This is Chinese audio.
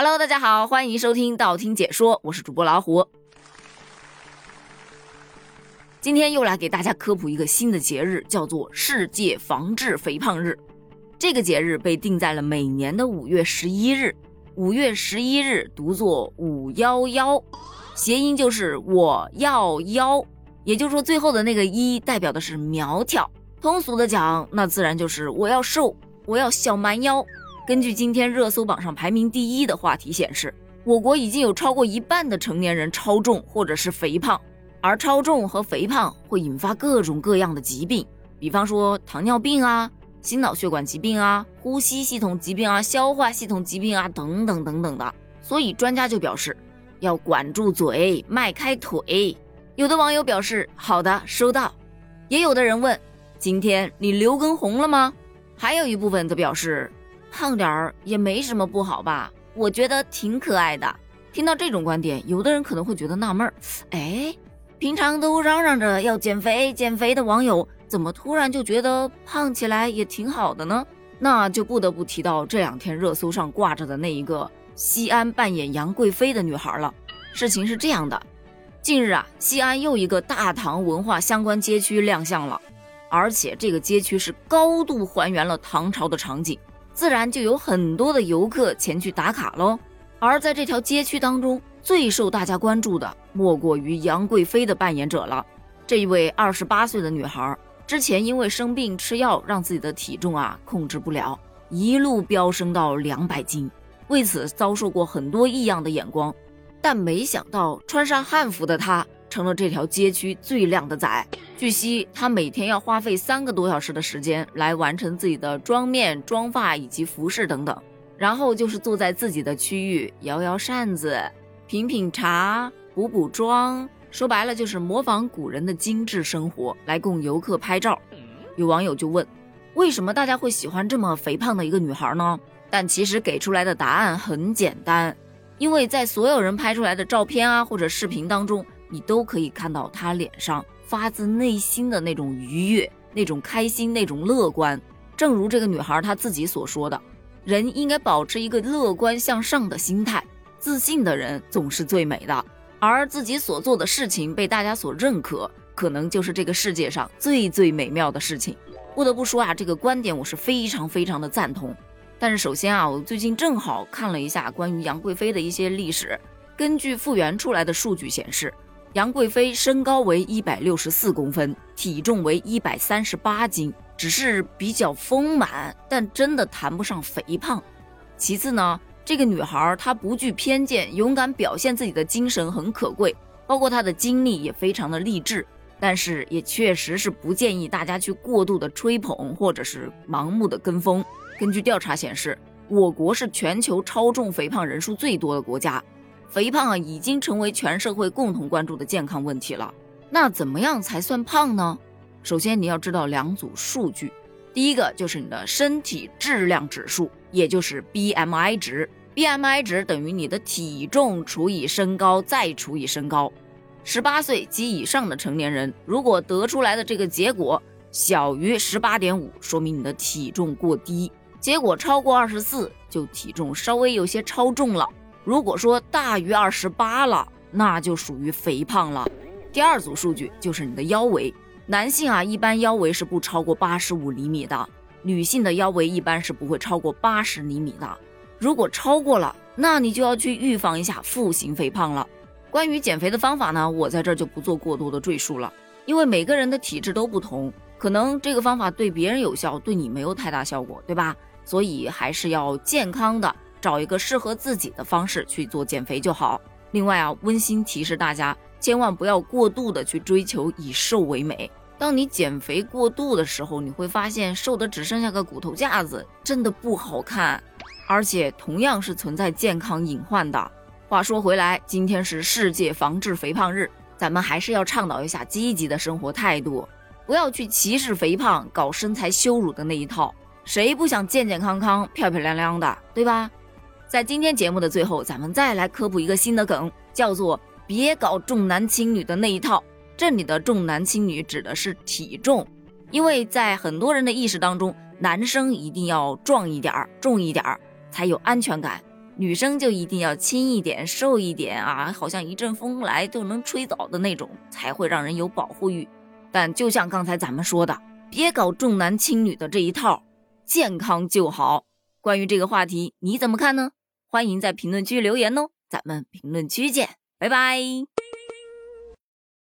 Hello，大家好，欢迎收听道听解说，我是主播老虎。今天又来给大家科普一个新的节日，叫做世界防治肥胖日。这个节日被定在了每年的五月十一日。五月十一日读作五幺幺，谐音就是我要腰，也就是说最后的那个一代表的是苗条。通俗的讲，那自然就是我要瘦，我要小蛮腰。根据今天热搜榜上排名第一的话题显示，我国已经有超过一半的成年人超重或者是肥胖，而超重和肥胖会引发各种各样的疾病，比方说糖尿病啊、心脑血管疾病啊、呼吸系统疾病啊、消化系统疾病啊等等等等的。所以专家就表示，要管住嘴，迈开腿。有的网友表示好的，收到。也有的人问，今天你刘畊宏了吗？还有一部分则表示。胖点儿也没什么不好吧？我觉得挺可爱的。听到这种观点，有的人可能会觉得纳闷儿：哎，平常都嚷嚷着要减肥、减肥的网友，怎么突然就觉得胖起来也挺好的呢？那就不得不提到这两天热搜上挂着的那一个西安扮演杨贵妃的女孩了。事情是这样的，近日啊，西安又一个大唐文化相关街区亮相了，而且这个街区是高度还原了唐朝的场景。自然就有很多的游客前去打卡喽。而在这条街区当中，最受大家关注的莫过于杨贵妃的扮演者了。这一位二十八岁的女孩，之前因为生病吃药，让自己的体重啊控制不了，一路飙升到两百斤，为此遭受过很多异样的眼光。但没想到，穿上汉服的她。成了这条街区最靓的仔。据悉，他每天要花费三个多小时的时间来完成自己的妆面、妆发以及服饰等等，然后就是坐在自己的区域摇摇扇子、品品茶、补补妆，说白了就是模仿古人的精致生活来供游客拍照。有网友就问，为什么大家会喜欢这么肥胖的一个女孩呢？但其实给出来的答案很简单，因为在所有人拍出来的照片啊或者视频当中。你都可以看到他脸上发自内心的那种愉悦、那种开心、那种乐观。正如这个女孩她自己所说的，人应该保持一个乐观向上的心态，自信的人总是最美的。而自己所做的事情被大家所认可，可能就是这个世界上最最美妙的事情。不得不说啊，这个观点我是非常非常的赞同。但是首先啊，我最近正好看了一下关于杨贵妃的一些历史，根据复原出来的数据显示。杨贵妃身高为一百六十四公分，体重为一百三十八斤，只是比较丰满，但真的谈不上肥胖。其次呢，这个女孩她不惧偏见，勇敢表现自己的精神很可贵，包括她的经历也非常的励志。但是也确实是不建议大家去过度的吹捧或者是盲目的跟风。根据调查显示，我国是全球超重肥胖人数最多的国家。肥胖啊，已经成为全社会共同关注的健康问题了。那怎么样才算胖呢？首先你要知道两组数据，第一个就是你的身体质量指数，也就是 BMI 值。BMI 值等于你的体重除以身高再除以身高。十八岁及以上的成年人，如果得出来的这个结果小于十八点五，说明你的体重过低；结果超过二十四，就体重稍微有些超重了。如果说大于二十八了，那就属于肥胖了。第二组数据就是你的腰围，男性啊一般腰围是不超过八十五厘米的，女性的腰围一般是不会超过八十厘米的。如果超过了，那你就要去预防一下腹型肥胖了。关于减肥的方法呢，我在这儿就不做过多的赘述了，因为每个人的体质都不同，可能这个方法对别人有效，对你没有太大效果，对吧？所以还是要健康的。找一个适合自己的方式去做减肥就好。另外啊，温馨提示大家，千万不要过度的去追求以瘦为美。当你减肥过度的时候，你会发现瘦的只剩下个骨头架子，真的不好看，而且同样是存在健康隐患的。话说回来，今天是世界防治肥胖日，咱们还是要倡导一下积极的生活态度，不要去歧视肥胖、搞身材羞辱的那一套。谁不想健健康康、漂漂亮亮的，对吧？在今天节目的最后咱们再来科普一个新的梗叫做别搞重男轻女的那一套。这里的重男轻女指的是体重。因为在很多人的意识当中男生一定要壮一点儿重一点儿才有安全感女生就一定要轻一点瘦一点啊好像一阵风来就能吹倒的那种才会让人有保护欲。但就像刚才咱们说的别搞重男轻女的这一套健康就好。关于这个话题你怎么看呢？欢迎在评论区留言哦咱们评论区见拜拜。